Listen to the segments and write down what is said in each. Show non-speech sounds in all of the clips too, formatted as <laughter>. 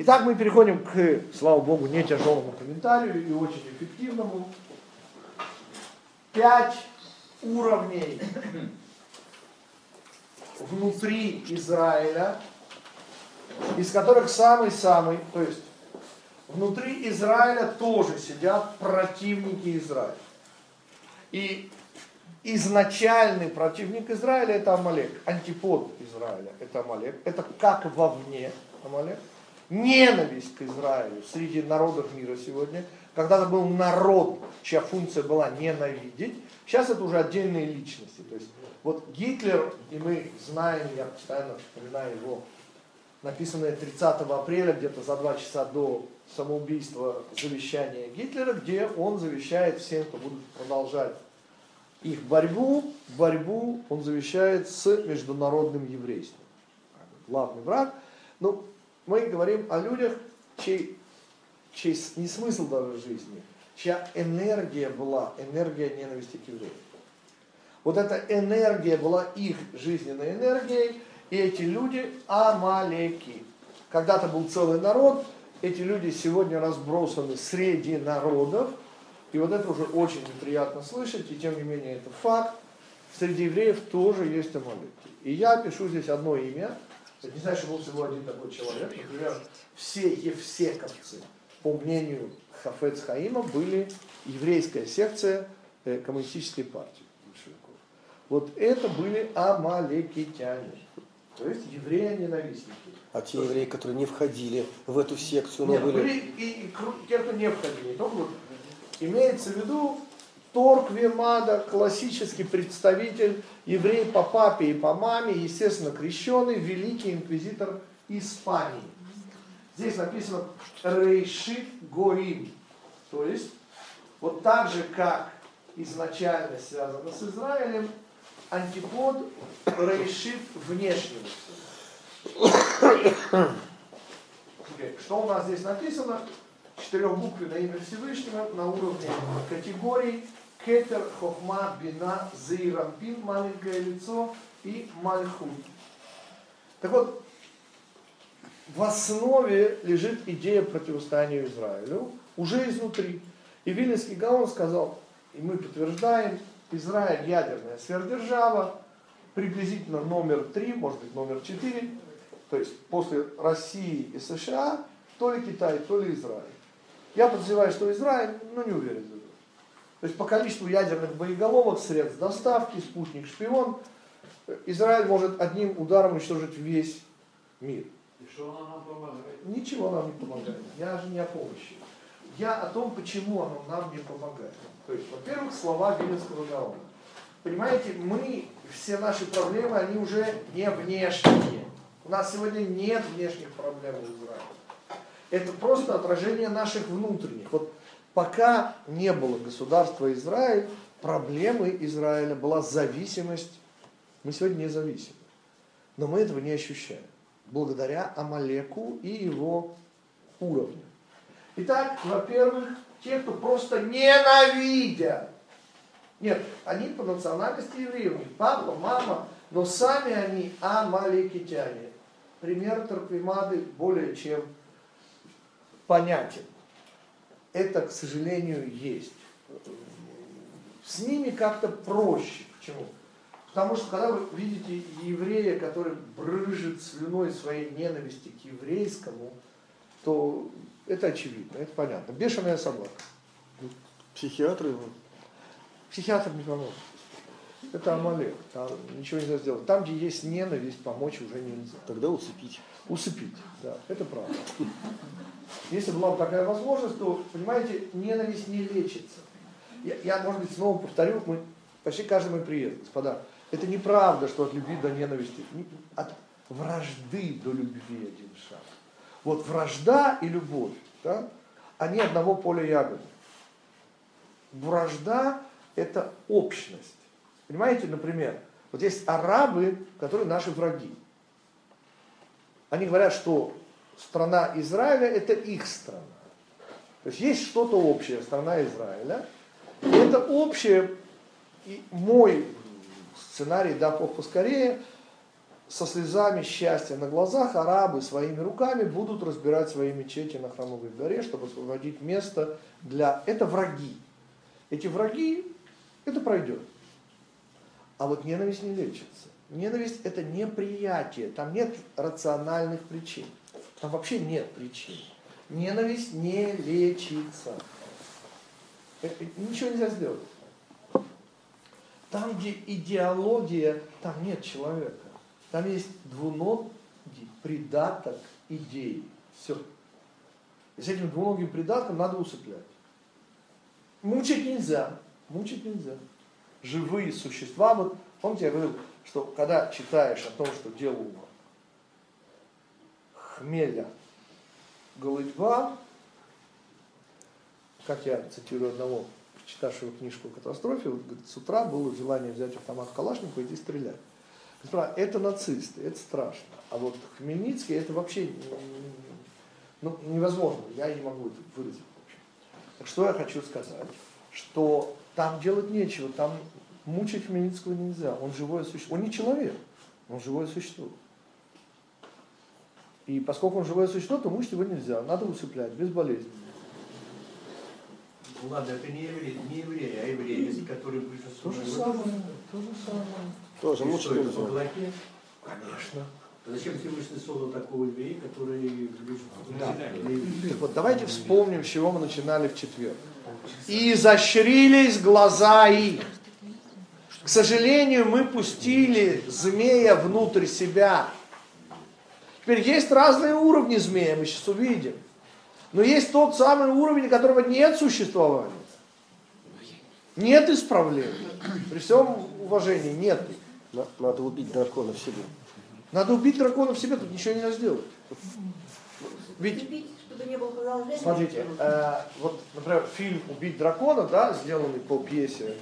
Итак, мы переходим к, слава богу, не тяжелому комментарию и очень эффективному. Пять уровней внутри Израиля, из которых самый-самый, то есть внутри Израиля тоже сидят противники Израиля. И изначальный противник Израиля это Амалек, антипод Израиля это Амалек, это как вовне Амалек. Ненависть к Израилю среди народов мира сегодня. Когда-то был народ, чья функция была ненавидеть, сейчас это уже отдельные личности. То есть вот Гитлер, и мы знаем, я постоянно вспоминаю его, написанное 30 апреля, где-то за два часа до самоубийства завещания Гитлера, где он завещает всем, кто будет продолжать их борьбу, борьбу он завещает с международным еврейством. Главный враг. Ну, мы говорим о людях, чей, чей не смысл даже жизни, чья энергия была, энергия ненависти к евреям. Вот эта энергия была их жизненной энергией, и эти люди амалеки. Когда-то был целый народ, эти люди сегодня разбросаны среди народов, и вот это уже очень неприятно слышать, и тем не менее это факт. Среди евреев тоже есть амалеки. И я пишу здесь одно имя. Это не значит, что был всего один такой человек. Например, все евсековцы, по мнению Хафец Хаима, были еврейская секция э, коммунистической партии. Вот это были амалекитяне. То есть евреи-ненавистники. А те евреи, которые не входили в эту секцию, но Нет, были... были и, и те, кто не входили. Только вот имеется в виду Торг Вемада, классический представитель, еврей по папе и по маме, естественно, крещеный, великий инквизитор Испании. Здесь написано Рейшит Гоим. То есть, вот так же, как изначально связано с Израилем, антипод Рейшит внешнего. Что у нас здесь написано? Четырехбуквенное имя Всевышнего на уровне категорий Кетер, Хохма, Бина, Зейрампин, маленькое лицо и Мальхут. Так вот, в основе лежит идея противостояния Израилю, уже изнутри. И Вильнинский Гаон сказал, и мы подтверждаем, Израиль ядерная сверхдержава, приблизительно номер три, может быть номер четыре, то есть после России и США, то ли Китай, то ли Израиль. Я подозреваю, что Израиль, но не уверен. То есть по количеству ядерных боеголовок, средств доставки, спутник, шпион, Израиль может одним ударом уничтожить весь мир. И что она нам помогает? Ничего нам не помогает. Я же не о помощи. Я о том, почему оно нам не помогает. То есть, во-первых, слова Виленского Гаона. Понимаете, мы, все наши проблемы, они уже не внешние. У нас сегодня нет внешних проблем в Израиле. Это просто отражение наших внутренних. Вот пока не было государства Израиль, проблемой Израиля была зависимость. Мы сегодня не зависимы. Но мы этого не ощущаем. Благодаря Амалеку и его уровню. Итак, во-первых, те, кто просто ненавидят. Нет, они по национальности евреи, папа, мама, но сами они амалекитяне. Пример Тарквимады более чем понятен. Это, к сожалению, есть. С ними как-то проще. Почему? Потому что когда вы видите еврея, который брыжет слюной своей ненависти к еврейскому, то это очевидно, это понятно. Бешеная собака. Психиатры Психиатр не поможет. Это Амалек, там ничего нельзя сделать. Там, где есть ненависть, помочь уже нельзя. тогда усыпить. Усыпить, да, это правда. Если была бы такая возможность, то, понимаете, ненависть не лечится. Я, я, может быть, снова повторю, мы почти каждый мой приезд, господа, это неправда, что от любви до ненависти, от вражды до любви один шаг. Вот вражда и любовь, да, они одного поля ягоды. Вражда – это общность. Понимаете, например, вот есть арабы, которые наши враги. Они говорят, что страна Израиля – это их страна. То есть есть что-то общее, страна Израиля. И это общее, и мой сценарий, да, поскорее, со слезами счастья на глазах арабы своими руками будут разбирать свои мечети на Храмовой горе, чтобы освободить место для... Это враги. Эти враги, это пройдет. А вот ненависть не лечится. Ненависть это неприятие, там нет рациональных причин. Там вообще нет причин. Ненависть не лечится. Э, э, Ничего нельзя сделать. Там, где идеология, там нет человека. Там есть двуногий придаток идеи. Все. И с этим двуногим придатком надо усыплять. Мучить нельзя. Мучить нельзя. Живые существа. Вот, помните, я говорил, что когда читаешь о том, что делал хмеля голытьба, как я цитирую одного, читавшего книжку о катастрофе, вот, говорит, с утра было желание взять автомат Калашникова и идти стрелять. Это нацисты, это страшно. А вот Хмельницкий это вообще ну, невозможно, я не могу это выразить. Так что я хочу сказать, что там делать нечего, там мучить Хмельницкого нельзя, он живое существо, он не человек, он живое существо. И поскольку он живое существо, то мучить его нельзя, надо усыплять, безболезненно. Ну ладно, это не еврей, не еврей, а еврей, который То пришел же самое, то же самое. Тоже И мучить нельзя. Конечно. Зачем Всевышний создал такого еврея, который... Да. Так вот, давайте вспомним, с чего мы начинали в четверг. И изощрились глаза их. К сожалению, мы пустили змея внутрь себя. Теперь есть разные уровни змея, мы сейчас увидим. Но есть тот самый уровень, которого нет существования. Нет исправления. При всем уважении нет. На- Надо убить дракона в себе. Надо убить дракона в себе, тут ничего нельзя сделать. Ведь. Смотрите, э, вот, например, фильм «Убить дракона», да, сделанный по пьесе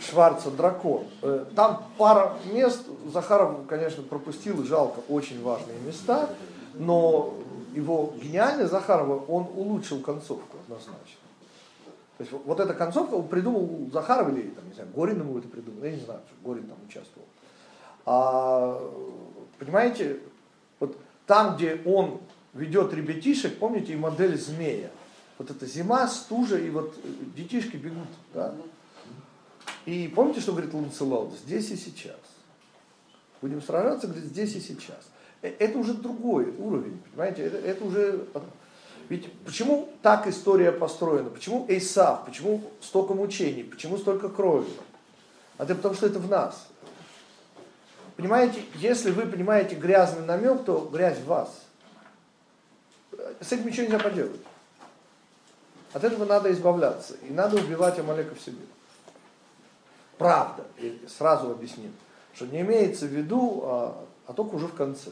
Шварца «Дракон». Э, там пара мест, Захаров, конечно, пропустил, и жалко, очень важные места, но его гениальный Захарова, он улучшил концовку однозначно. То есть вот- эта концовка он придумал Захаров или, там, не знаю, Горин ему это придумал, я не знаю, Горин там участвовал. А, понимаете, вот там, где он ведет ребятишек, помните, и модель змея. Вот это зима, стужа, и вот э, детишки бегут. Да? И помните, что говорит Ланцелот? Здесь и сейчас. Будем сражаться, говорит, здесь и сейчас. Э, Это уже другой уровень, понимаете? Это, это уже... Ведь почему так история построена? Почему Эйсав? Почему столько мучений? Почему столько крови? А это потому, что это в нас. Понимаете, если вы понимаете грязный намек, то грязь в вас. С этим ничего нельзя поделать. От этого надо избавляться. И надо убивать Амалека в себе. Правда. И сразу объясним. Что не имеется в виду, а, а только уже в конце.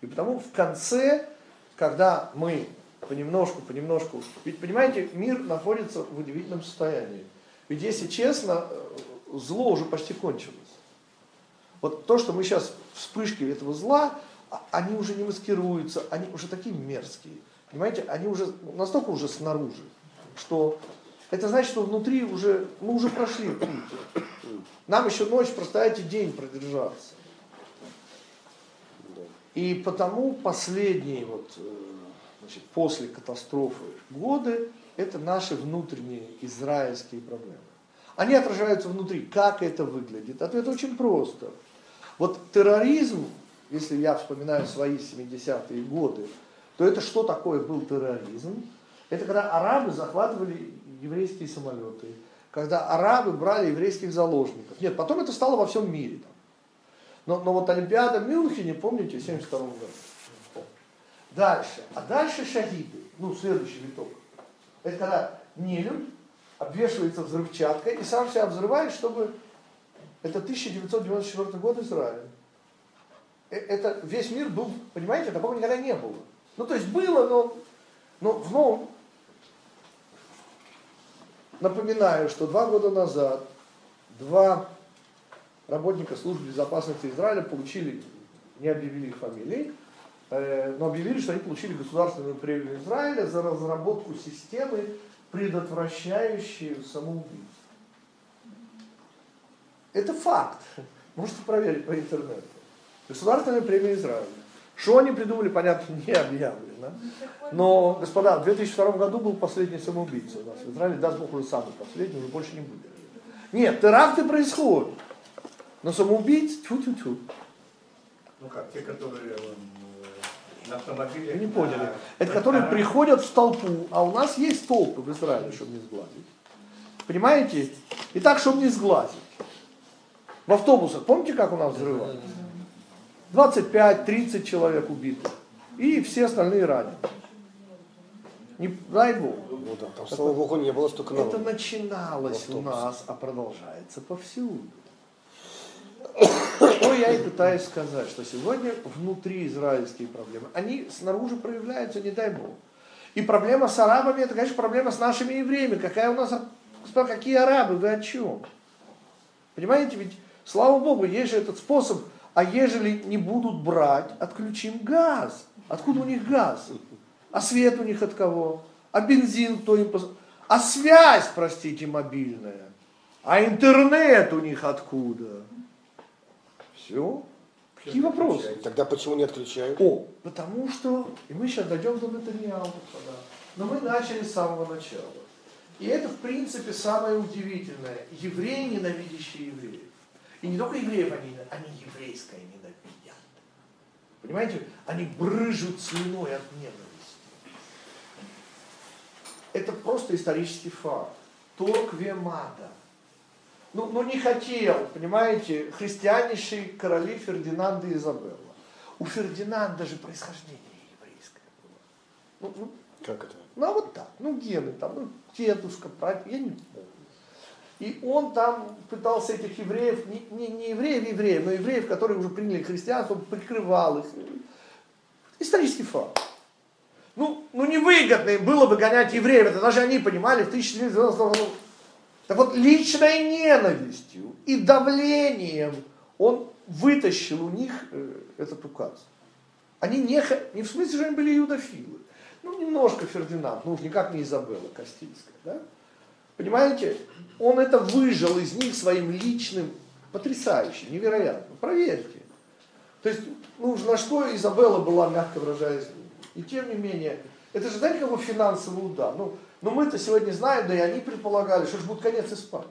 И потому в конце, когда мы понемножку, понемножку... Ведь, понимаете, мир находится в удивительном состоянии. Ведь, если честно, э, зло уже почти кончилось. Вот то, что мы сейчас, вспышки этого зла, а- они уже не маскируются, они уже такие мерзкие. Понимаете, они уже настолько уже снаружи, что это значит, что внутри уже, мы уже прошли путь. Нам еще ночь простоять и день продержаться. И потому последние вот, э, значит, после катастрофы годы, это наши внутренние израильские проблемы. Они отражаются внутри. Как это выглядит? Ответ очень просто. Вот терроризм, если я вспоминаю свои 70-е годы, то это что такое был терроризм? Это когда арабы захватывали еврейские самолеты, когда арабы брали еврейских заложников. Нет, потом это стало во всем мире. Там. Но, но вот Олимпиада в Мюнхене, помните, в 72 году. Дальше. А дальше шахиды. Ну, следующий виток. Это когда нелюдь обвешивается взрывчаткой и сам себя взрывает, чтобы... Это 1994 год Израиль. Э, Это весь мир был, понимаете, такого никогда не было. Ну, то есть было, но, но в новом... Напоминаю, что два года назад два работника службы безопасности Израиля получили, не объявили их фамилии, э, но объявили, что они получили государственную премию Израиля за разработку системы, предотвращающей самоубийство. Это факт. Можете проверить по интернету. Государственная премия Израиля. Что они придумали, понятно, не объявлено. Но, господа, в 2002 году был последний самоубийца у нас в Израиле, даст Бог уже самый последний, уже больше не будет. Нет, теракты происходят. Но самоубийц, тьфу-тьфу-тьфу. Ну как, те, которые э, на автомобиле. Вы не поняли. Это которые приходят в толпу, а у нас есть толпы в Израиле, чтобы не сглазить. Понимаете? И так, чтобы не сглазить. В автобусах, помните, как у нас взрывали? 25-30 человек убиты. И все остальные ранены. Не дай Бог. Ну да, там, слава богу, не было столько Это народу. начиналось у нас, а продолжается повсюду. Что я и пытаюсь сказать, что сегодня внутри израильские проблемы, они снаружи проявляются, не дай Бог. И проблема с арабами, это, конечно, проблема с нашими евреями. Какая у нас, какие арабы, вы о чем? Понимаете, ведь, слава Богу, есть же этот способ, а ежели не будут брать, отключим газ. Откуда у них газ? А свет у них от кого? А бензин кто им пос... А связь, простите, мобильная? А интернет у них откуда? Все. Какие вопросы? Тогда почему не отключают? О, потому что, и мы сейчас дойдем до Натаньяу, господа, но мы начали с самого начала. И это, в принципе, самое удивительное. Евреи, ненавидящие евреев. И не только евреев они, они еврейское ненавидят. Понимаете, они брыжут слюной от ненависти. Это просто исторический факт. Торг Вемада. Ну, ну не хотел, понимаете, христианнейшие короли Фердинанда и Изабелла. У Фердинанда же происхождение еврейское было. Ну, ну, Как это? ну, а вот так, ну гены там, ну дедушка, прадед, я не помню. И он там пытался этих евреев, не, не, не евреев, евреев, но евреев, которые уже приняли христианство, прикрывал их. Исторический факт. Ну, ну невыгодно им было бы гонять евреев, это даже они понимали в 1990 году. Так вот, личной ненавистью и давлением он вытащил у них э, этот указ. Они не, не в смысле, что они были юдофилы. Ну, немножко Фердинанд, ну никак не Изабелла Кастильская, да? Понимаете, он это выжил из них своим личным, потрясающе, невероятно, проверьте. То есть, ну на что Изабелла была, мягко выражаясь, и тем не менее, это же, знаете, какой финансовый удар? Ну, ну мы-то сегодня знаем, да и они предполагали, что же будет конец Испании.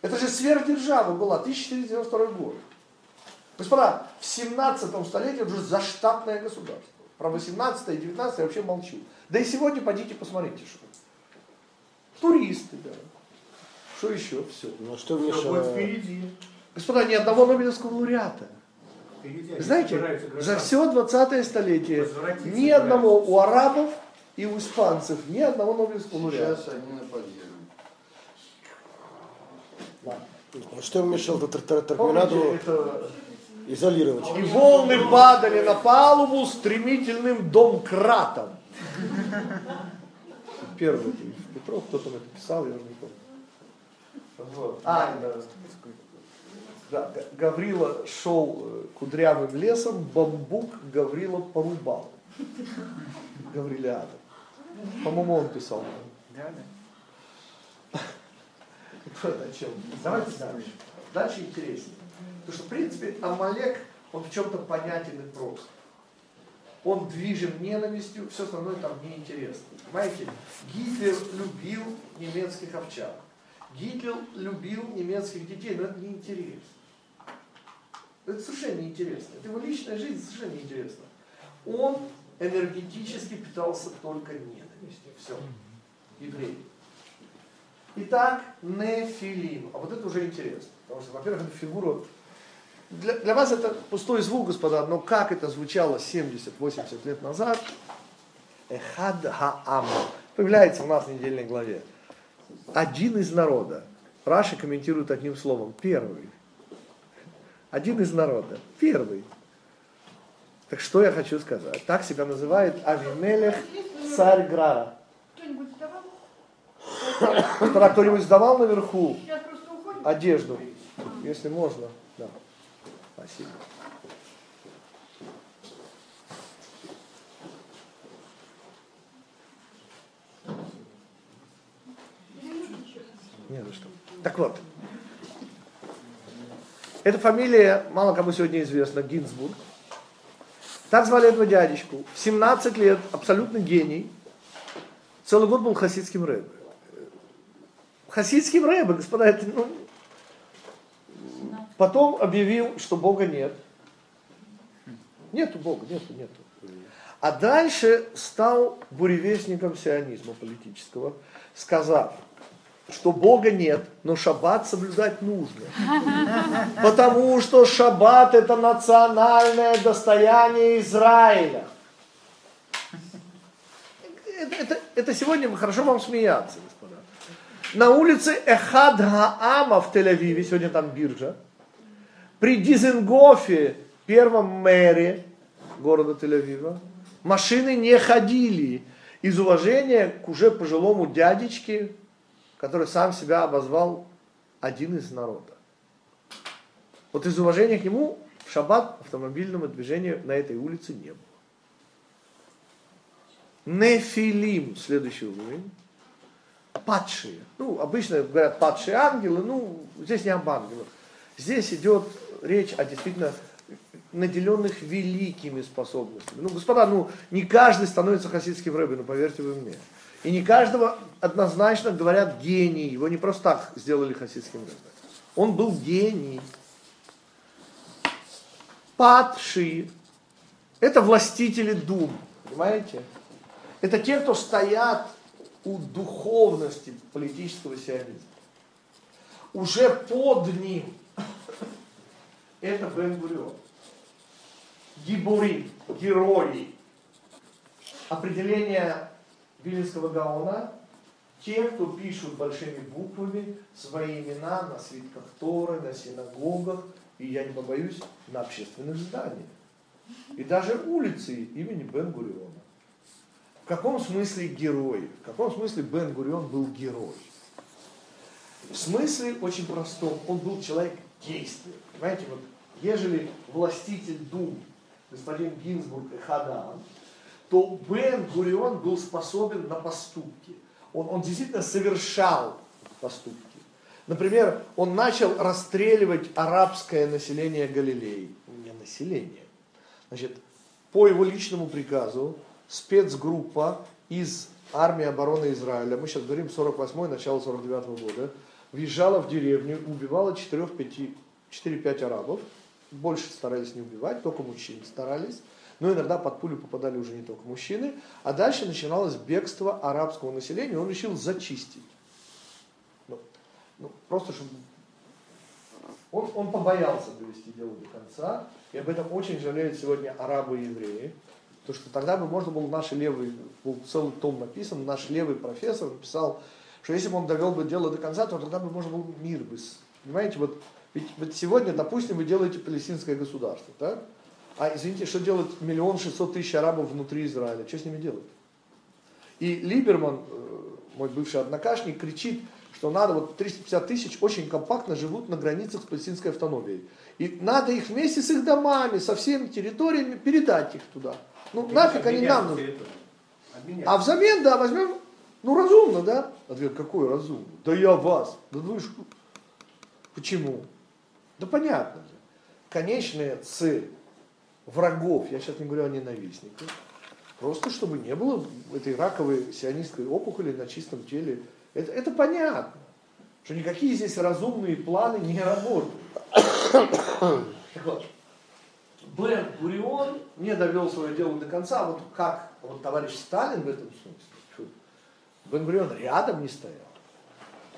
Это же сверхдержава была, 1492 год. Господа, в 17 столетии это уже заштатное государство. Про 18 и 19 я вообще молчу. Да и сегодня пойдите посмотрите, что. Туристы, да. Что еще? Все. Ну что Все будет мешало? впереди. Господа, ни одного Нобелевского лауреата. Впереди знаете, за все 20 столетие ни одного у арабов и у испанцев ни одного Нобелевского лауреата. Сейчас они на подъеме. Ну, Что мешало Тарквинаду это изолировать? И волны падали на палубу стремительным домкратом. Первый Петров, кто там это писал, я уже не помню. Вот. А, да. Да, Гаврила шел э, кудрявым лесом, бамбук Гаврила порубал. Гаврилиада. По-моему, он писал. <laughs> Вот о чем. Давайте дальше. Дальше интереснее. Потому что, в принципе, Амалек, он в чем-то понятен и прост. Он движим ненавистью, все остальное там неинтересно. Понимаете, Гитлер любил немецких овчар. Гитлер любил немецких детей, но это неинтересно. Это совершенно неинтересно. Это его личная жизнь совершенно неинтересна. Он энергетически питался только ненавистью. Все. Еврей. Итак, нефилим. А вот это уже интересно. Потому что, во-первых, эта фигура... Для, для вас это пустой звук, господа, но как это звучало 70-80 лет назад, эхад хаам, появляется у нас в недельной главе. Один из народа. Раши комментирует одним словом. Первый. Один из народа. Первый. Так что я хочу сказать? Так себя называет Авимелех царь Грара. Кто-нибудь сдавал? Кто-нибудь сдавал наверху одежду, если можно. Спасибо. Не за что. Так вот. Эта фамилия мало кому сегодня известна, Гинзбург. Так звали этого дядечку. В 17 лет, абсолютно гений. Целый год был хасидским рэбе. Хасидским рэбе, господа, это, ну, потом объявил, что Бога нет. Нету Бога, нету, нету. А дальше стал буревестником сионизма политического, сказав, что Бога нет, но шаббат соблюдать нужно. Потому что шаббат это национальное достояние Израиля. Это, это, это сегодня хорошо вам смеяться, господа. На улице Эхад Хаама в Тель-Авиве, сегодня там биржа, при Дизенгофе, первом мэре города Тель-Авива, машины не ходили из уважения к уже пожилому дядечке, который сам себя обозвал один из народа. Вот из уважения к нему в шаббат автомобильного движения на этой улице не было. Нефилим, следующий уровень. Падшие. Ну, обычно говорят падшие ангелы, ну, здесь не об ангелах. Здесь идет речь о действительно наделенных великими способностями. Ну, господа, ну, не каждый становится хасидским рэбби, ну, поверьте вы мне. И не каждого однозначно говорят гений. Его не просто так сделали хасидским рэбби. Он был гений. Падшие. Это властители дум. Понимаете? Это те, кто стоят у духовности политического сионизма. Уже под ним. Это Бен Гурион. Гибури, герои. Определение Вилинского Гаона, те, кто пишут большими буквами свои имена на свитках Торы, на синагогах, и я не побоюсь, на общественных зданиях. И даже улицы имени Бен Гуриона. В каком смысле герой? В каком смысле Бен Гурион был герой? В смысле очень простом. Он был человек действия. Понимаете, вот ежели властитель дум, господин Гинзбург и Хадан, то Бен Гурион был способен на поступки. Он, он действительно совершал поступки. Например, он начал расстреливать арабское население Галилеи. Не население. Значит, по его личному приказу спецгруппа из армии обороны Израиля, мы сейчас говорим 48-й, начало 49-го года, въезжала в деревню, убивала 4-5 арабов, больше старались не убивать, только мужчин старались, но иногда под пулю попадали уже не только мужчины, а дальше начиналось бегство арабского населения, он решил зачистить. Ну, ну, просто чтобы... Он, он побоялся довести дело до конца, и об этом очень жалеют сегодня арабы и евреи, потому что тогда бы можно было, наш левый, был целый том написан, наш левый профессор написал, что если бы он довел бы дело до конца, то тогда бы можно было мир бы, понимаете, вот ведь, ведь сегодня, допустим, вы делаете палестинское государство, так? А извините, что делать миллион шестьсот тысяч арабов внутри Израиля? Что с ними делать? И Либерман, э, мой бывший однокашник, кричит, что надо, вот 350 тысяч очень компактно живут на границах с палестинской автономией. И надо их вместе с их домами, со всеми территориями передать их туда. Ну нафиг они нам нужны. А взамен, да, возьмем, ну разумно, да? Ответ, какой разумно? Да я вас. Да вы ж... Почему? Да понятно же. Конечная цель врагов, я сейчас не говорю о ненавистниках, просто чтобы не было этой раковой сионистской опухоли на чистом теле. Это, это понятно, что никакие здесь разумные планы не работают. Так Бен Гурион не довел свое дело до конца, вот как вот товарищ Сталин в этом смысле, Бен Гурион рядом не стоял.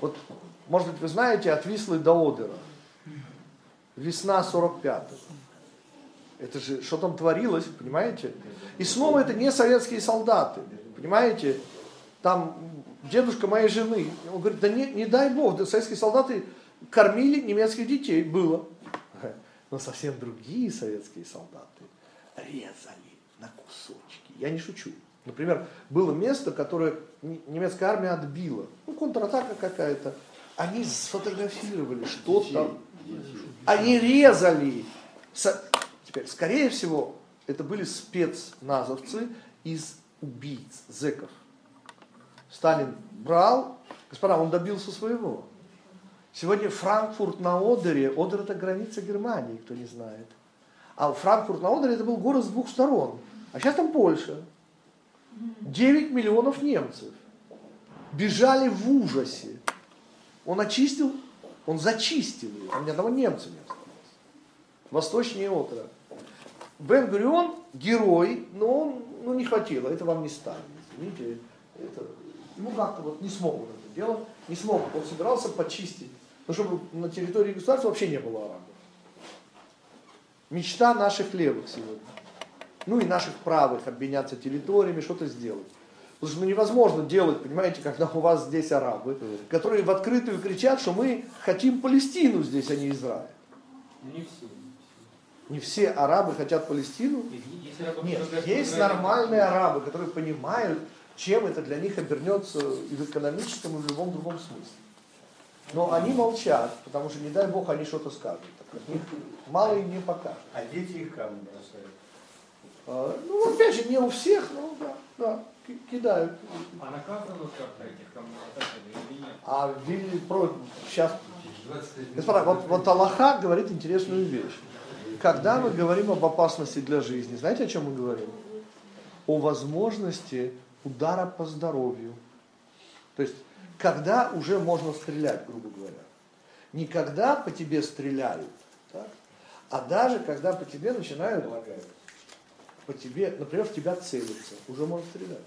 Вот, может быть, вы знаете, от Вислы до Одера, весна 45-го. Это же, что там творилось, понимаете? И снова это не советские солдаты, понимаете? Там дедушка моей жены, он говорит, да не, не дай бог, да советские солдаты кормили немецких детей, было. <laughs> Но совсем другие советские солдаты резали на кусочки. Я не шучу. Например, было место, которое немецкая армия отбила. Ну, контратака какая-то. Они сфотографировали, что там. Они резали Теперь, скорее всего, это были спецназовцы из убийц, зеков. Сталин брал, господа, он добился своего. Сегодня Франкфурт на Одере, Одер это граница Германии, кто не знает. А Франкфурт на Одере это был город с двух сторон. А сейчас там Польша. 9 миллионов немцев. Бежали в ужасе. Он очистил, он зачистил ее. Там ни одного немца не осталось. Восточнее Отра. Бен Гурион герой, но он ну, не хватило, это вам не станет. Извините, это, ему как-то вот не смог он это делать, не смог. Он собирался почистить. Ну, чтобы на территории государства вообще не было арабов. Мечта наших левых сегодня. Ну и наших правых обменяться территориями, что-то сделать. Потому что ну, невозможно делать, понимаете, когда у вас здесь арабы, которые в открытую кричат, что мы хотим Палестину здесь, а не Израиль. Не все. Не все арабы хотят Палестину. Нет, есть нормальные арабы, которые понимают, чем это для них обернется и в экономическом, и в любом другом смысле. Но они молчат, потому что, не дай бог, они что-то скажут. Так, мало им не покажут. А дети их камни бросают. А, Ну, опять же, не у всех, но да, да, кидают. А наказано как-то этих коммуникаций или нет? А Вилли про сейчас, 20 лет. господа, вот, вот Аллаха говорит интересную вещь. Когда мы говорим об опасности для жизни, знаете, о чем мы говорим? О возможности удара по здоровью. То есть, когда уже можно стрелять, грубо говоря. Не когда по тебе стреляют, так? а даже когда по тебе начинают по тебе, например, в тебя целятся, уже можно стрелять.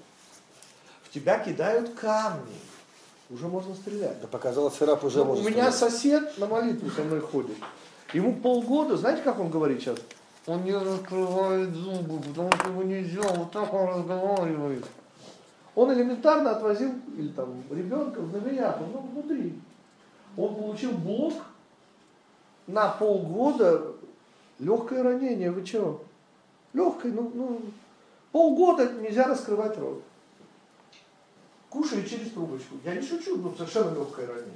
В тебя кидают камни, уже можно стрелять. Да показалось, раб уже Ну, может у меня стрелять. сосед на молитву со мной ходит. Ему полгода, знаете, как он говорит сейчас? Он не раскрывает зубы, потому что его нельзя, вот так он разговаривает. Он элементарно отвозил, или там, ребенка в Новияку, ну, внутри. Он получил блок на полгода, легкое ранение, вы чего? Легкое, ну, ну, полгода нельзя раскрывать рот. Кушает через трубочку. Я не шучу, ну, совершенно легкое ранение.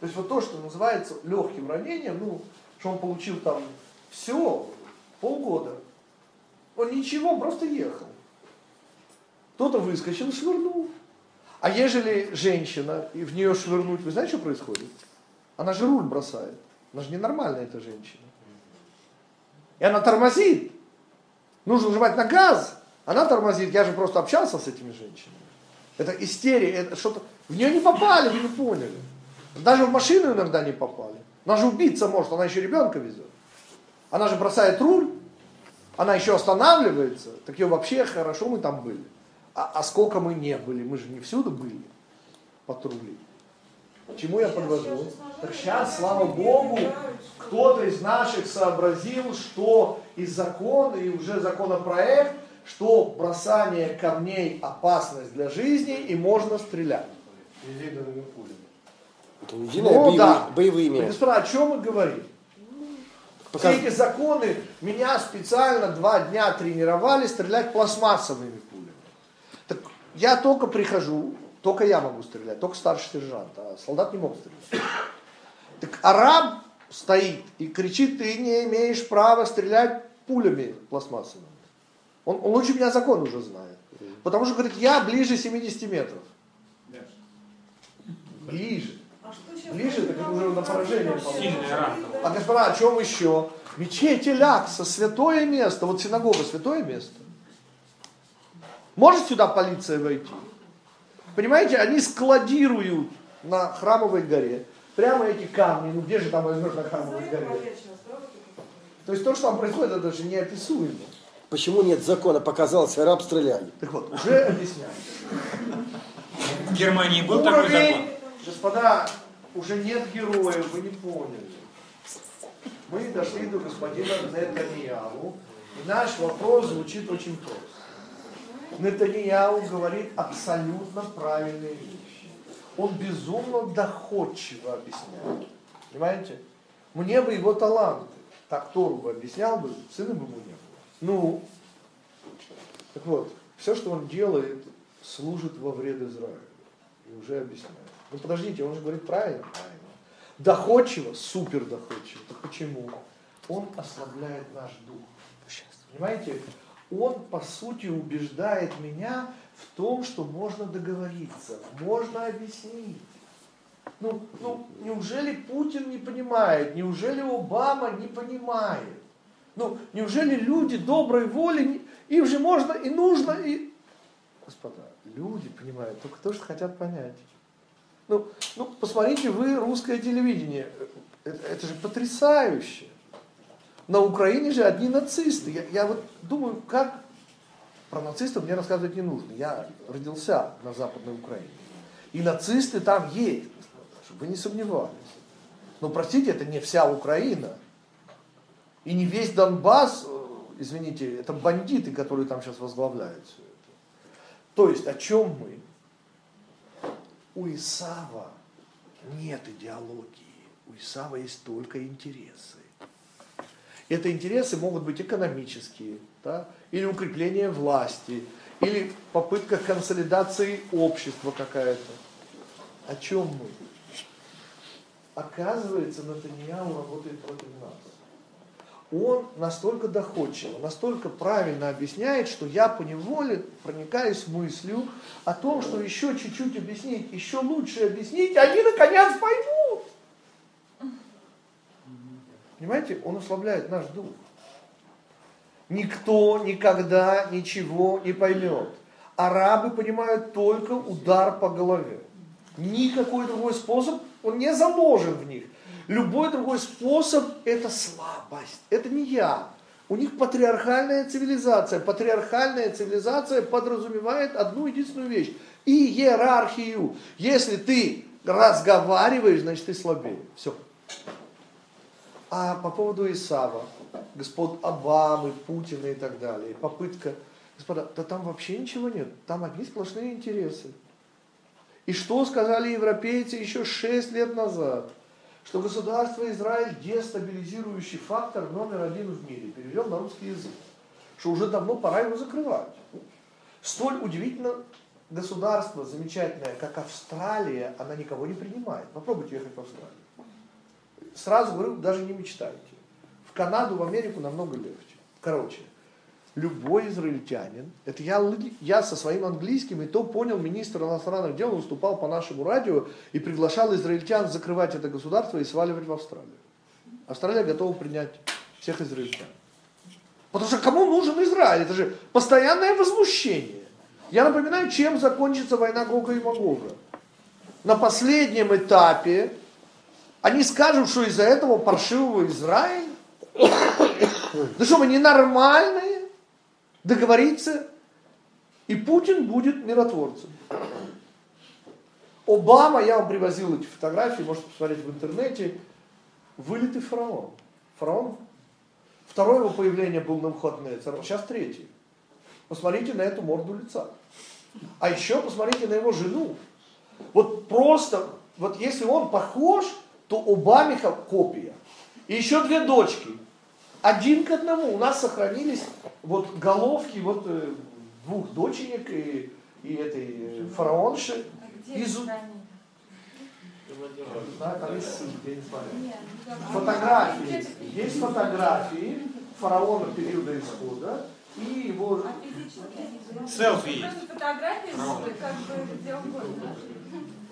То есть вот то, что называется легким ранением, ну, что он получил там все, полгода. Он ничего, просто ехал. Кто-то выскочил, швырнул. А ежели женщина, и в нее швырнуть, вы знаете, что происходит? Она же руль бросает. Она же ненормальная эта женщина. И она тормозит. Нужно нажимать на газ. Она тормозит. Я же просто общался с этими женщинами. Это истерия, это что-то... В нее не попали, вы не поняли. Даже в машину иногда не попали. Она же убиться может, она еще ребенка везет. Она же бросает руль, она еще останавливается. Так ее вообще хорошо мы там были. А, а сколько мы не были, мы же не всюду были, патрули. Чему я подвожу? Так сейчас, слава Богу, кто-то из наших сообразил, что и закон, и уже законопроект, что бросание камней опасность для жизни и можно стрелять. Это единое Ну боевые, да. боевые места. Господа, о чем мы говорим? Пока- Все эти законы меня специально два дня тренировали стрелять пластмассовыми пулями. Так я только прихожу, только я могу стрелять, только старший сержант, а солдат не мог стрелять. Так араб стоит и кричит, ты не имеешь права стрелять пулями пластмассовыми. Он, он лучше меня закон уже знает. Потому что говорит, я ближе 70 метров. Ближе. Ближе, так это уже на поражение а господа, о чем еще? Мечеть Лякса, святое место. Вот синагога, святое место. Может сюда полиция войти? Понимаете, они складируют на храмовой горе. Прямо эти камни, ну где же там возьмешь на храмовой горе? То есть то, что там происходит, это же неописуемо. Почему нет закона? Показалось, раб стреляли. Так вот, уже объясняю. В Германии был такой закон? Уровень, господа, уже нет героев, вы не поняли. Мы дошли до господина Нетаньяу, и наш вопрос звучит очень просто. Нетаньяу говорит абсолютно правильные вещи. Он безумно доходчиво объясняет. Понимаете? Мне бы его таланты. Так Тору бы объяснял бы, сына бы ему не было. Ну, так вот, все, что он делает, служит во вред Израилю. И уже объясняю. Ну подождите, он же говорит правильно? Правильно. Доходчиво, супер доходчиво. Так почему? Он ослабляет наш дух. Понимаете? Он, по сути, убеждает меня в том, что можно договориться, можно объяснить. Ну, ну, неужели Путин не понимает? Неужели Обама не понимает? Ну, неужели люди доброй воли, им же можно и нужно, и... Господа, люди понимают только то, что хотят понять. Ну, ну посмотрите вы русское телевидение. Это, это же потрясающе. На Украине же одни нацисты. Я, я вот думаю, как... Про нацистов мне рассказывать не нужно. Я родился на Западной Украине. И нацисты там есть, чтобы вы не сомневались. Но, простите, это не вся Украина. И не весь Донбасс, э, извините, это бандиты, которые там сейчас возглавляют все это. То есть, о чем мы? У Исава нет идеологии. У Исава есть только интересы. Это интересы могут быть экономические, да, или укрепление власти, или попытка консолидации общества какая-то. О чем мы? Оказывается, Натаньяу работает против нас. Он настолько доходчиво, настолько правильно объясняет, что я поневоле проникаюсь мыслью о том, что еще чуть-чуть объяснить, еще лучше объяснить, они наконец поймут. Понимаете, он ослабляет наш дух. Никто никогда ничего не поймет. Арабы понимают только удар по голове. Никакой другой способ, он не заложен в них. Любой другой способ – это слабость. Это не я. У них патриархальная цивилизация. Патриархальная цивилизация подразумевает одну единственную вещь – иерархию. Если ты разговариваешь, значит ты слабее. Все. А по поводу Исава, господ Обамы, Путина и так далее, попытка, господа, да там вообще ничего нет, там одни сплошные интересы. И что сказали европейцы еще шесть лет назад? Что государство Израиль дестабилизирующий фактор номер один в мире, перевел на русский язык. Что уже давно пора его закрывать. Столь удивительно государство замечательное, как Австралия, она никого не принимает. Попробуйте ехать в Австралию сразу говорю, даже не мечтайте. В Канаду, в Америку намного легче. Короче, любой израильтянин, это я, я со своим английским и то понял, министр иностранных дел выступал по нашему радио и приглашал израильтян закрывать это государство и сваливать в Австралию. Австралия готова принять всех израильтян. Потому что кому нужен Израиль? Это же постоянное возмущение. Я напоминаю, чем закончится война Гога и Магога. На последнем этапе они скажут, что из-за этого паршивого Израиля? <coughs> Да что, мы ненормальные? Договориться? И Путин будет миротворцем. Обама, я вам привозил эти фотографии, можете посмотреть в интернете, вылитый фараон. Фараон, второе его появление был на Навуходнецер, сейчас третий. Посмотрите на эту морду лица. А еще посмотрите на его жену. Вот просто, вот если он похож, то у Бамиха копия. И еще две дочки. Один к одному. У нас сохранились вот головки вот э, двух доченек и, и этой э, фараонши. Из... Да, там есть ссылки, я не смотрел. Фотографии. Есть фотографии фараона периода исхода и его... Селфи есть. Просто фотографии как бы где угодно.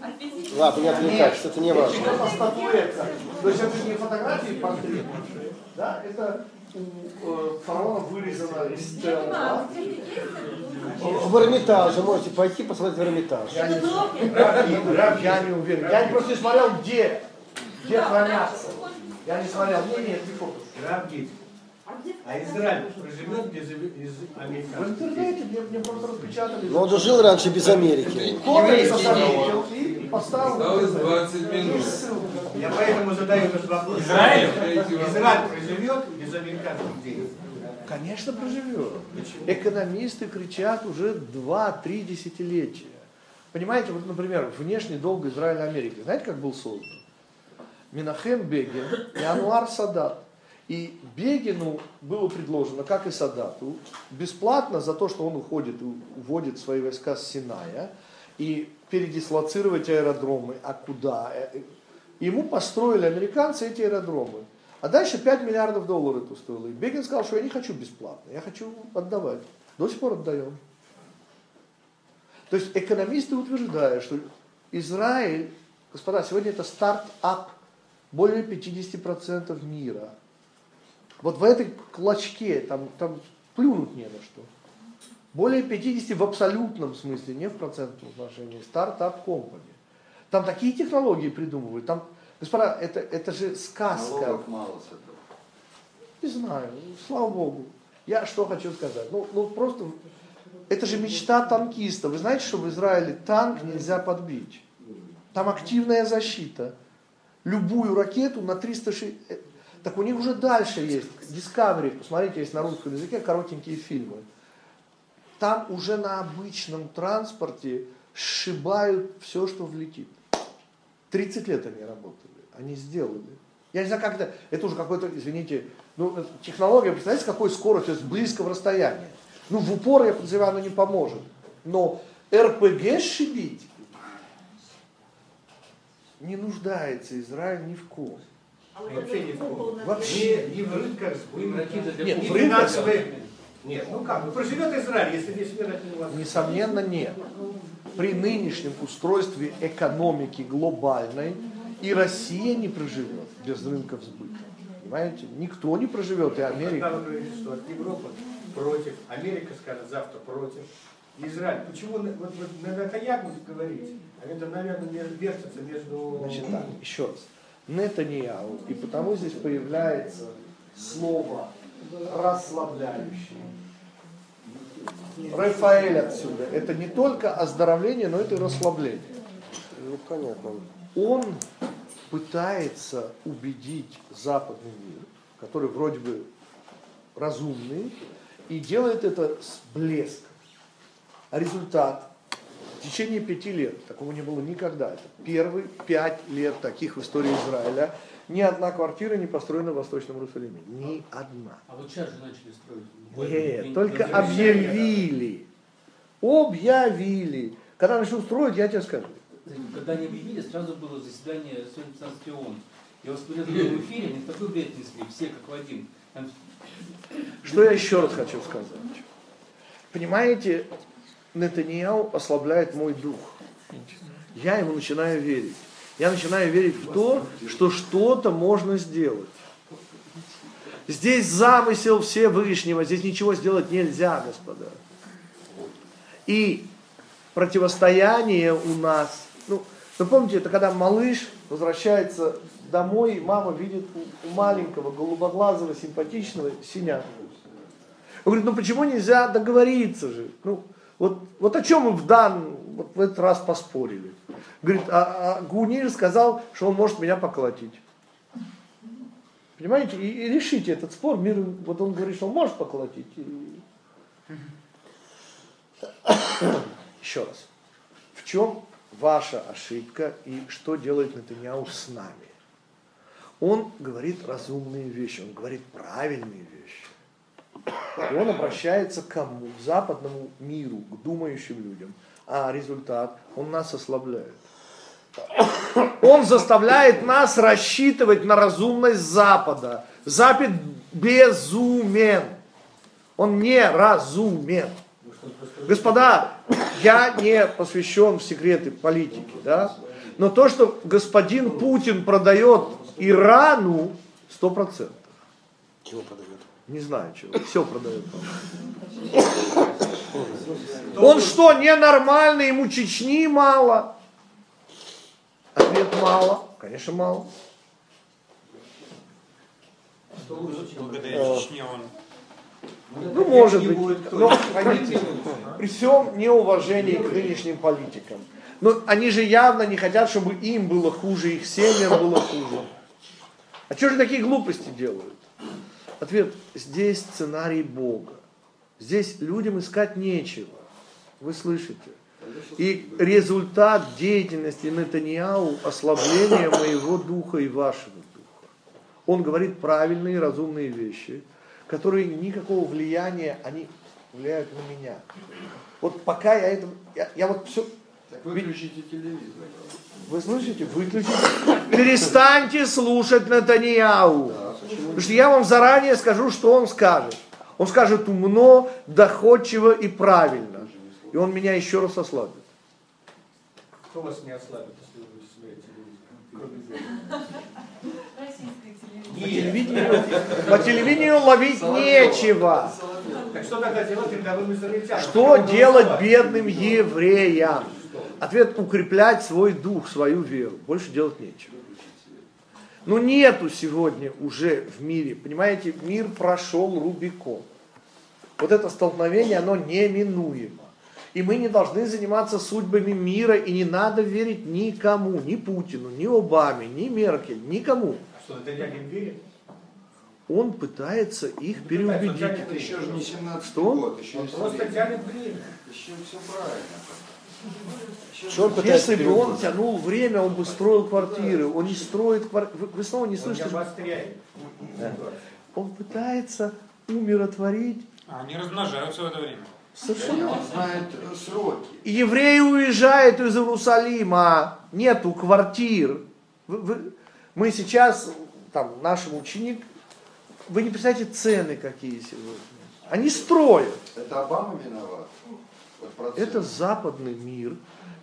А. Ладно, не отвлекайтесь, это не важно. Это статуэтка. То есть это не фотографии портрет, да, это у э, фараона вырезано из Я стелла. В Эрмитаже можете пойти посмотреть в Эрмитаж. Я не, я не уверен. Я просто не смотрел, где, где хранятся. Я не смотрел. Не, нет, не фото. Равгит. А Израиль проживет без, без В интернете мне, мне просто распечатали. Но он же жил раньше без Америки. Копия заметил и поставил. Осталось интернет. 20 минут. Я поэтому задаю этот вопрос. Израиль? Израиль проживет без американских денег? Конечно, проживет. Экономисты кричат уже 2-3 десятилетия. Понимаете, вот, например, внешний долг Израиля Америки. Знаете, как был создан? Минахем Бегин и Ануар Садат. И Бегину было предложено, как и Садату, бесплатно за то, что он уходит и уводит свои войска с Синая, и передислоцировать аэродромы. А куда? Э, Ему построили американцы эти аэродромы. А дальше 5 миллиардов долларов это стоило. И Бегин сказал, что я не хочу бесплатно, я хочу отдавать. До сих пор отдаем. То есть экономисты утверждают, что Израиль Господа, сегодня это стартап более 50% мира. Вот в этой клочке, там, там плюнуть не на что. Более 50 в абсолютном смысле, не в процентном отношении, стартап компании. Там такие технологии придумывают. Там, господа, это, это же сказка. Налогов мало с этого. Не знаю, слава богу. Я что хочу сказать? Ну, ну просто, это же мечта танкиста. Вы знаете, что в Израиле танк нельзя подбить? Там активная защита. Любую ракету на 360... э, Так у них уже дальше есть. Discovery, посмотрите, есть на русском языке коротенькие фильмы. Там уже на обычном транспорте сшибают все, что влетит. 30 лет они работали, они сделали. Я не знаю, как это, это уже какой-то, извините, ну, это технология, представляете, с какой скоростью, с близкого расстояния. Ну, в упор, я подозреваю, оно не поможет. Но РПГ сшибить не нуждается Израиль ни в ком. Вообще ни в ком. Вообще. Ни, ни в рынках с Ракеты для Нет, в рынках- Нет, ну как, ну проживет Израиль, если весь мир от него. Несомненно, нет. При нынешнем устройстве экономики глобальной и Россия не проживет без рынков сбыта. Понимаете? Никто не проживет, и Когда Америка. вы говорите, что от Европы против, Америка скажет завтра против, Израиль. Почему вот, вот на Натаньяху говорите? А это, наверное, вертится между... Значит так, еще раз. Нетаньяу, и потому здесь появляется слово расслабляющее. Рафаэль отсюда. Это не только оздоровление, но это и расслабление. Ну, понятно. он пытается убедить западный мир, который вроде бы разумный, и делает это с блеском. А результат в течение пяти лет, такого не было никогда, это первые пять лет таких в истории Израиля, ни одна квартира не построена в Восточном Иерусалиме. Ни одна. А вот сейчас же начали строить. Нет, только объявили. Объявили. Когда начнут строить, я тебе скажу. Когда они объявили, сразу было заседание Царства ООН. Я вас смотрел в эфире, они такой бред несли, все как в один. Там Что я еще раз хочу сказать? Понимаете, Нетаньяу ослабляет мой дух. Я ему начинаю верить. Я начинаю верить в то, что что-то можно сделать. Здесь замысел Всевышнего, здесь ничего сделать нельзя, господа. И противостояние у нас, ну, вы помните, это когда малыш возвращается домой, и мама видит у, маленького, голубоглазого, симпатичного синяк. Он говорит, ну почему нельзя договориться же? Ну, вот, вот о чем мы в дан, вот в этот раз поспорили. Говорит, а, а Гунир сказал, что он может меня поколотить. Понимаете, и, и решите этот спор. Мир, вот он говорит, что он может поколотить. и- <coughs> Еще раз. В чем ваша ошибка и что делает Натаньяу с нами? Он говорит разумные вещи, он говорит правильные вещи. И он обращается к кому? К западному миру, к думающим людям. А результат, он нас ослабляет. Он заставляет нас рассчитывать на разумность Запада. Запад безумен. Он не разумен. Господа, я не посвящен в секреты политики, да? Но то, что господин Путин продает Ирану, сто процентов. Чего продает? Не знаю чего. Все продает. Он что, ненормальный, ему Чечни мало? Ответ мало. Конечно, мало. Ну, может быть. Но, при всем неуважении к нынешним политикам. Но они же явно не хотят, чтобы им было хуже, их семьям было хуже. А что же такие глупости делают? Ответ, здесь сценарий Бога. Здесь людям искать нечего. Вы слышите? И результат деятельности Нетаньяу – ослабление моего духа и вашего духа. Он говорит правильные разумные вещи, которые никакого влияния, они влияют на меня. Вот пока я это, я, я вот все, Выключите телевизор. вы слышите, выключите, перестаньте слушать Натаньяу. Потому что я вам заранее скажу, что он скажет. Он скажет умно, доходчиво и правильно. И он меня еще раз ослабит. Что вас не ослабит, если вы будете смотреть телевидение. <laughs> По телевидению, ловить нечего. Так что тогда делать рядовым израильтянам? Что делать бедным евреям? Ответ – укреплять свой дух, свою веру. Больше делать нечего. Ну нету сегодня уже в мире, понимаете, мир прошел Рубикон. Вот это столкновение, оно неминуемо. И мы не должны заниматься судьбами мира, и не надо верить никому, ни Путину, ни Обаме, ни Меркель, никому. А что, Натаньягин верит? Он пытается их Ну, переубедить. пытается, Это еще же не 17 Что? год, еще, Он просто тянет время. еще все правильно. Что он пытается Если бы он тянул время, он бы строил квартиры. Он не строит квартиры. Вы, снова не Он слышите? обостряет. ситуацию. Он пытается умиротворить А Они размножаются в это время. совершенно. Он знает э, сроки. Евреи уезжают из Иерусалима, нету квартир. Вы- вы- мы сейчас, там, наш ученик, вы не представляете цены какие сегодня. Они строят. Это Обама виноват? Вот. Это западный мир,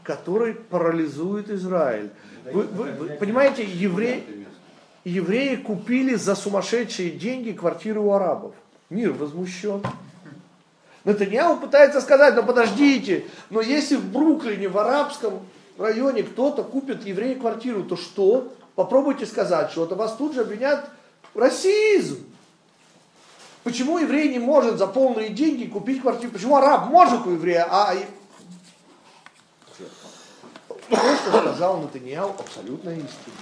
который парализует Израиль. Вы, вы- вы понимаете, евреи, евреи купили за сумасшедшие деньги квартиры у арабов. Мир возмущен. Натаньяу пытается сказать, но подождите, но если в Бруклине, в арабском районе кто-то купит евреи квартиру, то что? Попробуйте сказать что-то, вас тут же обвинят в расизм. Почему еврей не может за полные деньги купить квартиру? Почему араб может у еврея, а... То, что сказал Натаньяу, абсолютно истина.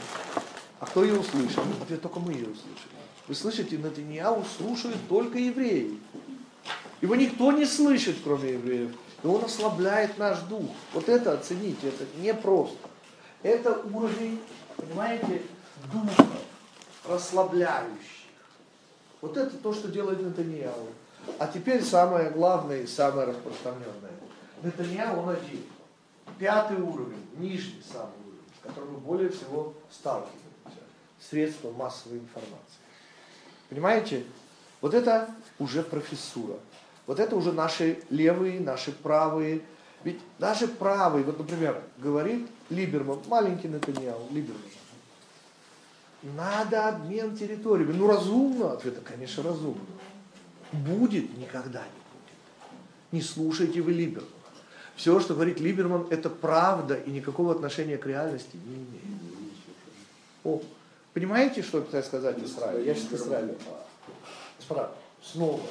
А кто ее услышал? Ответ только мы ее услышали. Вы слышите, Натаньяу слушают только евреи. Его никто не слышит, кроме евреев. И он ослабляет наш дух. Вот это оцените, это непросто. Это уровень, понимаете, духа, расслабляющий. Вот это то, что делает Натаньяу. А теперь самое главное и самое распространенное. Натаньяу, он один. Пятый уровень, нижний самый уровень, с которым мы более всего сталкиваемся. Средства массовой информации. Понимаете? Вот это уже профессура. Вот это уже наши левые, наши правые. Ведь наши правые, вот, например, говорит Либерман, маленький Натаньяу, Либерман, надо обмен территориями. Ну, разумно? Ответ, конечно, разумно. Будет, никогда не будет. Не слушайте вы Либермана. Все, что говорит Либерман, это правда и никакого отношения к реальности не имеет. О, понимаете, что я пытаюсь сказать Израилю? Я сейчас Израилю. Снова.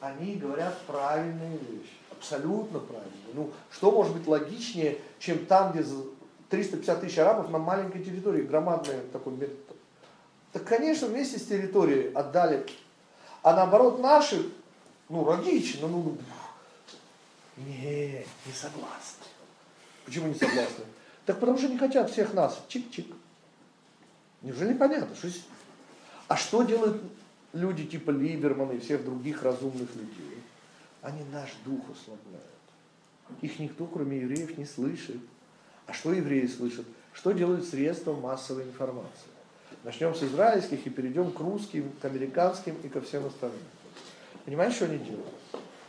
Они говорят правильные вещи. Абсолютно правильные. Ну, что может быть логичнее, чем там, где за 350 тысяч арабов на маленькой территории, громадный такой метод. Так, конечно, вместе с территорией отдали. А наоборот, наши, ну, логично, ну, ну, не, не согласны. Почему не согласны? Так потому что не хотят всех нас. Чик-чик. Неужели понятно? Что... А что делают люди типа Либермана и всех других разумных людей? Они наш дух ослабляют. Их никто, кроме евреев, не слышит. А что евреи слышат? Что делают средства массовой информации? Начнем с израильских и перейдем к русским, к американским и ко всем остальным. Понимаете, что они делают?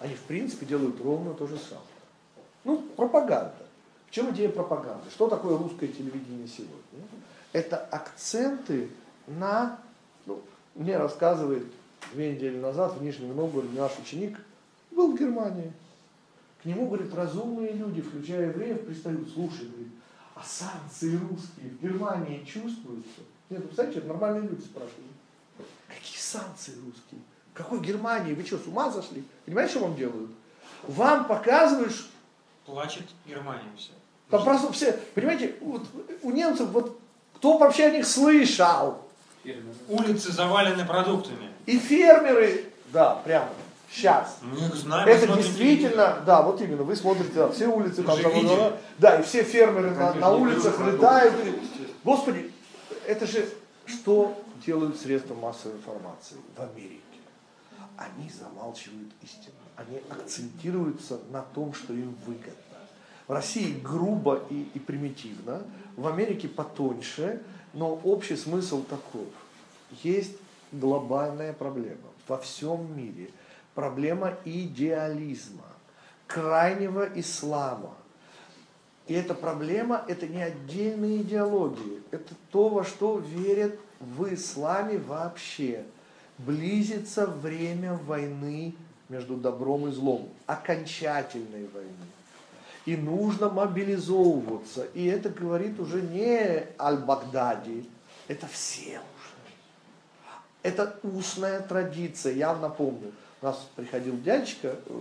Они, в принципе, делают ровно то же самое. Ну, пропаганда. В чем идея пропаганды? Что такое русское телевидение сегодня? Это акценты на... Ну, мне рассказывает две недели назад в Нижнем Новгороде наш ученик был в Германии. К нему, говорит, разумные люди, включая евреев, пристают, слушай, говорит, а санкции русские в Германии чувствуются? Нет, вы представляете, нормальные люди спрашивают. Какие санкции русские? Какой Германии? Вы что, с ума сошли? Понимаете, что вам делают? Вам показывают, ш- Плачет Германия все. там просто все, понимаете, вот у немцев, вот кто вообще о них слышал? Улицы завалены продуктами. И фермеры, да, прямо, сейчас. Мы их знаем, Это действительно, да, вот именно, вы смотрите, да, все улицы там, там, видели? да, и все фермеры на, Конечно, на не улицах рыдают. и- Господи, это же что делают средства массовой информации в Америке? Они замалчивают истину. Они акцентируются на том, что им выгодно. В России грубо и, и примитивно, в Америке потоньше, но общий смысл таков. Есть глобальная проблема во всем мире. Проблема идеализма, крайнего ислама. И эта проблема, это не отдельные идеологии, это то, во что верят в исламе вообще. Близится время войны между добром и злом, окончательной войны. И нужно мобилизовываться. И это говорит уже не Аль-Багдади, это все уже. Это устная традиция, я вам напомню. У нас приходил дядечка э,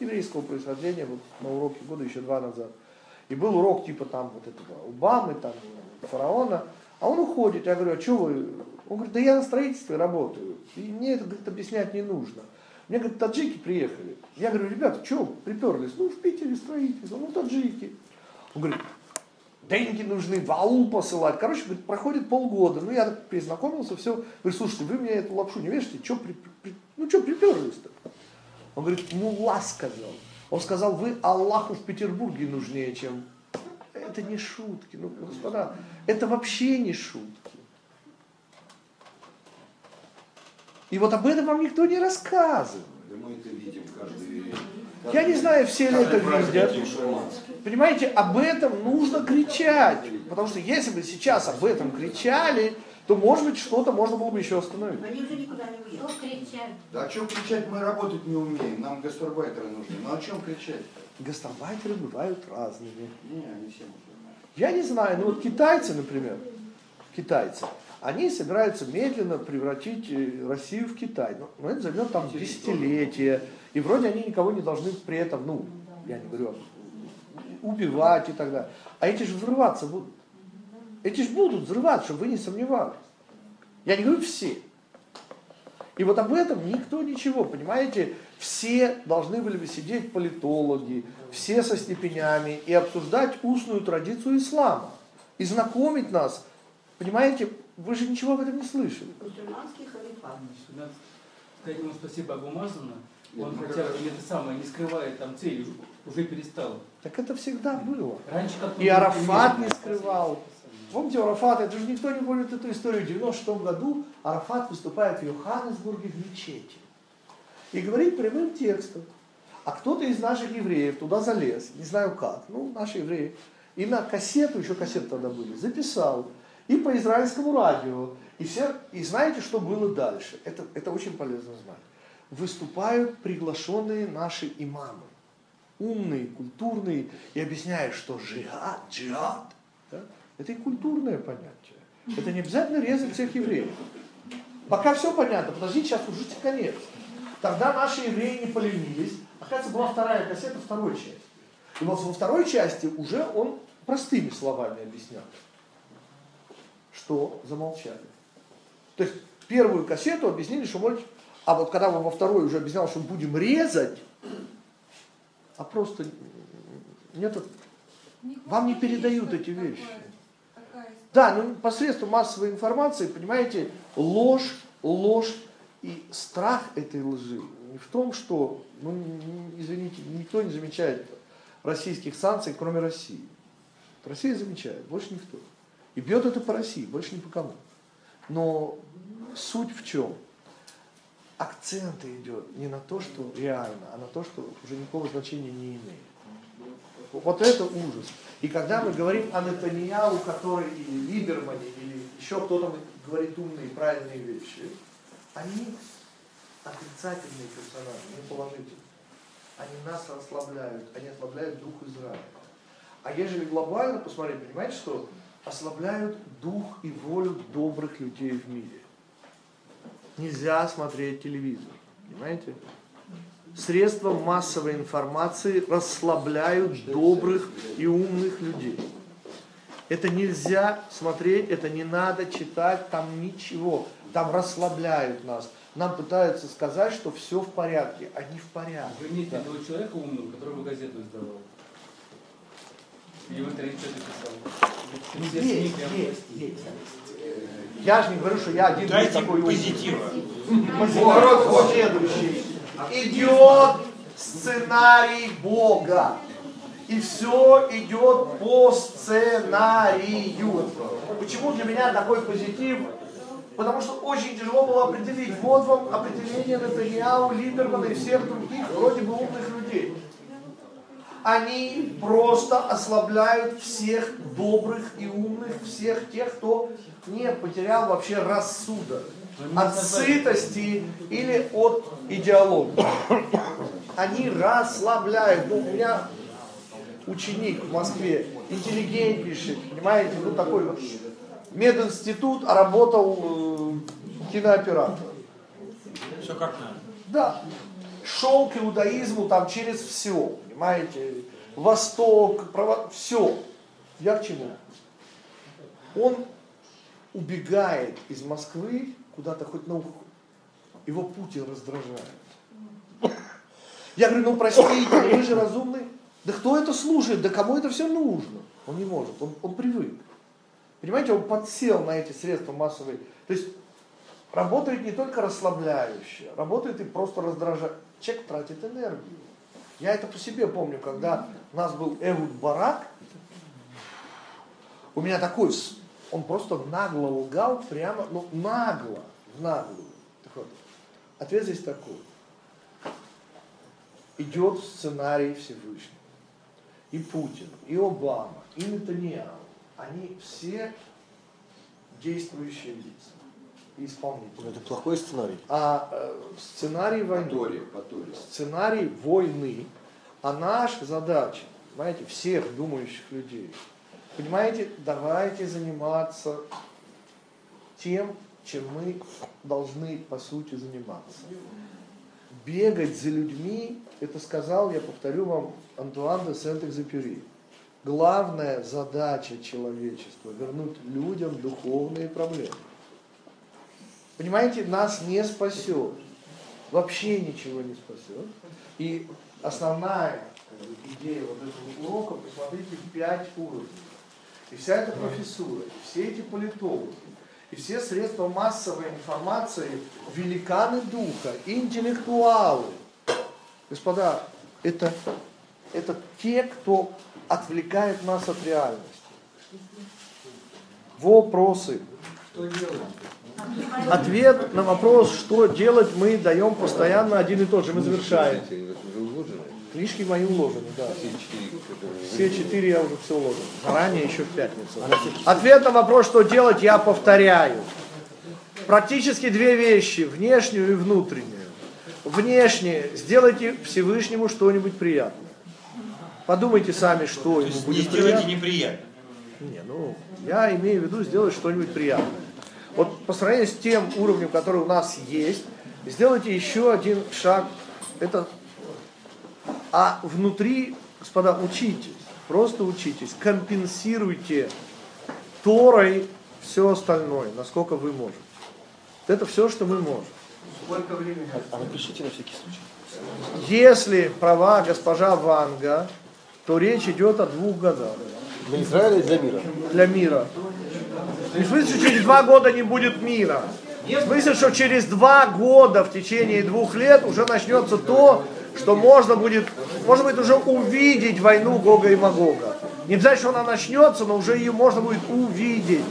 еврейского происхождения вот, на уроке года еще два назад. И был урок типа там вот этого Убамы, там, фараона. А он уходит. Я говорю, а что вы? Он говорит, да я на строительстве работаю. И мне это говорит, объяснять не нужно. Мне, говорит, таджики приехали. Я говорю, ребята, что приперлись? Ну, в Питере строительство, ну, таджики. Он говорит, деньги нужны, в аул посылать. Короче, говорит, проходит полгода. Ну, я так перезнакомился, все. Говорю, слушайте, вы мне эту лапшу не вешайте, что при, при, ну, что приперлись-то? Он говорит, мулла сказал. Он сказал, вы Аллаху в Петербурге нужнее, чем... Это не шутки, ну, господа, это вообще не шутки. И вот об этом вам никто не рассказывает. Да мы это видим каждый Я не знаю, все ли это видят. Понимаете, об этом нужно кричать. Потому что если бы сейчас об этом кричали, то, может быть, что-то можно было бы еще остановить. Они уже никуда не уедут. Кто кричат? Да о чем кричать, мы работать не умеем, нам гастарбайтеры нужны. Ну о чем кричать? Гастарбайтеры бывают разными. Не, они все. Я не знаю, ну вот китайцы, например, китайцы, они собираются медленно превратить э, Россию в Китай. Но, но это займет там десятилетия. И вроде они никого не должны при этом, ну, я не говорю, убивать и так далее. А эти же взрываться будут. Эти же будут взрываться, чтобы вы не сомневались. Я не говорю все. И вот об этом никто ничего, понимаете? Все должны были бы сидеть политологи, все со степенями и обсуждать устную традицию ислама. И знакомить нас. Понимаете, вы же ничего об этом не слышали. Мусульманский халифат. Сказать ему спасибо Абу Мазану. Он ну хотя бы это самое не скрывает там цели, уже перестал. Так это всегда было. Раньше как И Арафат не скрывал. Помните Арафат, это же никто не помнит эту историю. В 96 году Арафат выступает в Йоханнесбурге в мечети. И говорит прямым текстом. А кто-то из наших евреев туда залез, не знаю как, ну, наши евреи, и на кассету, еще кассеты тогда были, записал, и по израильскому радио. И, все, и знаете, что было дальше? Это, это очень полезно знать. Выступают приглашенные наши имамы умные, культурные, и объясняют, что джихад, джихад, да, это и культурное понятие. Это не обязательно резать всех евреев. Пока все понятно, подождите, сейчас уже конец. Тогда наши евреи не поленились. Оказывается, была вторая кассета второй части. И вот во второй части уже он простыми словами объяснял, что замолчали. То есть первую кассету объяснили, что можете, а вот когда во второй уже объяснял, что будем резать, а просто нет, Вам не передают эти вещи. да, ну посредством массовой информации, понимаете, ложь, ложь и страх этой лжи не в том, что, ну, извините, никто не замечает российских санкций, кроме России. Россия замечает, больше никто. И бьет это по России, больше ни по кому. Но суть в чем? Акцент идет не на то, что реально, а на то, что уже никакого значения не имеет. Вот это ужас. И когда мы говорим о Нетаньяу, который или Либермане, или еще кто-то говорит умные правильные вещи, они отрицательные персонажи, не положительные. Они нас расслабляют, они ослабляют дух Израиля. А ежели глобально посмотреть, понимаете, что ослабляют дух и волю добрых людей в мире. Нельзя смотреть телевизор, понимаете? Средства массовой информации расслабляют добрых и умных людей. Это нельзя смотреть, это не надо читать, там ничего. Там расслабляют нас. Нам пытаются сказать, что все в порядке, а не в порядке. Вы имеете одного человека умного, которого газету издавал? Или в интернете писал? Ну, есть, есть, есть. Я же не говорю, что я один Дайте такой позитива. Вот следующий. Идет сценарий Бога. И все идет по сценарию. Почему для меня такой позитив? Потому что очень тяжело было определить. Вот вам определение Натаньяу, Либермана и всех других вроде бы умных людей. Они просто ослабляют всех добрых и умных, всех тех, кто не потерял вообще рассудок от сытости или от идеологии. Они расслабляют. Ну, у меня ученик в Москве, интеллигентнейший, понимаете, ну такой вот мединститут, а работал э, кинооператором. Все как надо. Да. Шел к иудаизму там через все, понимаете, Восток, право, все. Я к чему? Он убегает из Москвы куда-то хоть на ухо. Его Путин раздражает. Я говорю, ну простите, вы же разумный. Да кто это слушает? Да кому это все нужно? Он не может, он, он привык. Понимаете, он подсел на эти средства массовой. То есть работает не только расслабляюще, работает и просто раздражает. Человек тратит энергию. Я это по себе помню, когда у нас был Эвуд Барак, у меня такой, он просто нагло лгал, прямо, ну нагло, в наглую. Так вот, ответ здесь такой. Идет сценарий Всевышнего. И Путин, и Обама, и Нетаньяху, они все действующие лица и исполнители. Это плохой сценарий. А э, сценарий войны, Патория, патория. сценарий войны, а наша задача, понимаете, всех думающих людей, понимаете, давайте заниматься тем, чем мы должны по сути заниматься. Бегать за людьми, это сказал, я повторю вам, Антуан де Сент-Экзепюри. Главная задача человечества – вернуть людям духовные проблемы. Понимаете, нас не спасет. Вообще ничего не спасет. И основная идея вот этого урока, посмотрите, пять уровней. И вся эта профессура, и все эти политологи, и все средства массовой информации, великаны духа, интеллектуалы. Господа, это, это те, кто отвлекает нас от реальности. Вопросы. Что делать? Ответ на вопрос, что делать, мы даем постоянно один и тот же. Мы завершаем. Книжки мои уложены, да. Все четыре я уже все уложил. Заранее еще в пятницу. Ответ на вопрос, что делать, я повторяю. Практически две вещи, внешнюю и внутреннюю. Внешне сделайте Всевышнему что-нибудь приятное. Подумайте сами, что То ему есть не будет сделайте приятно. неприятно. Не, ну, я имею в виду сделать что-нибудь приятное. Вот по сравнению с тем уровнем, который у нас есть, сделайте еще один шаг. Это, а внутри, господа, учитесь, просто учитесь, компенсируйте Торой все остальное, насколько вы можете. Это все, что мы можем. Сколько времени? А напишите на всякий случай. Если права госпожа Ванга, то речь идет о двух годах. Для Израиля и для мира. для мира. В смысле, через два года не будет мира. В смысле, что через два года в течение двух лет уже начнется то, что можно будет, может быть, уже увидеть войну Гога и Магога. Не обязательно, что она начнется, но уже ее можно будет увидеть.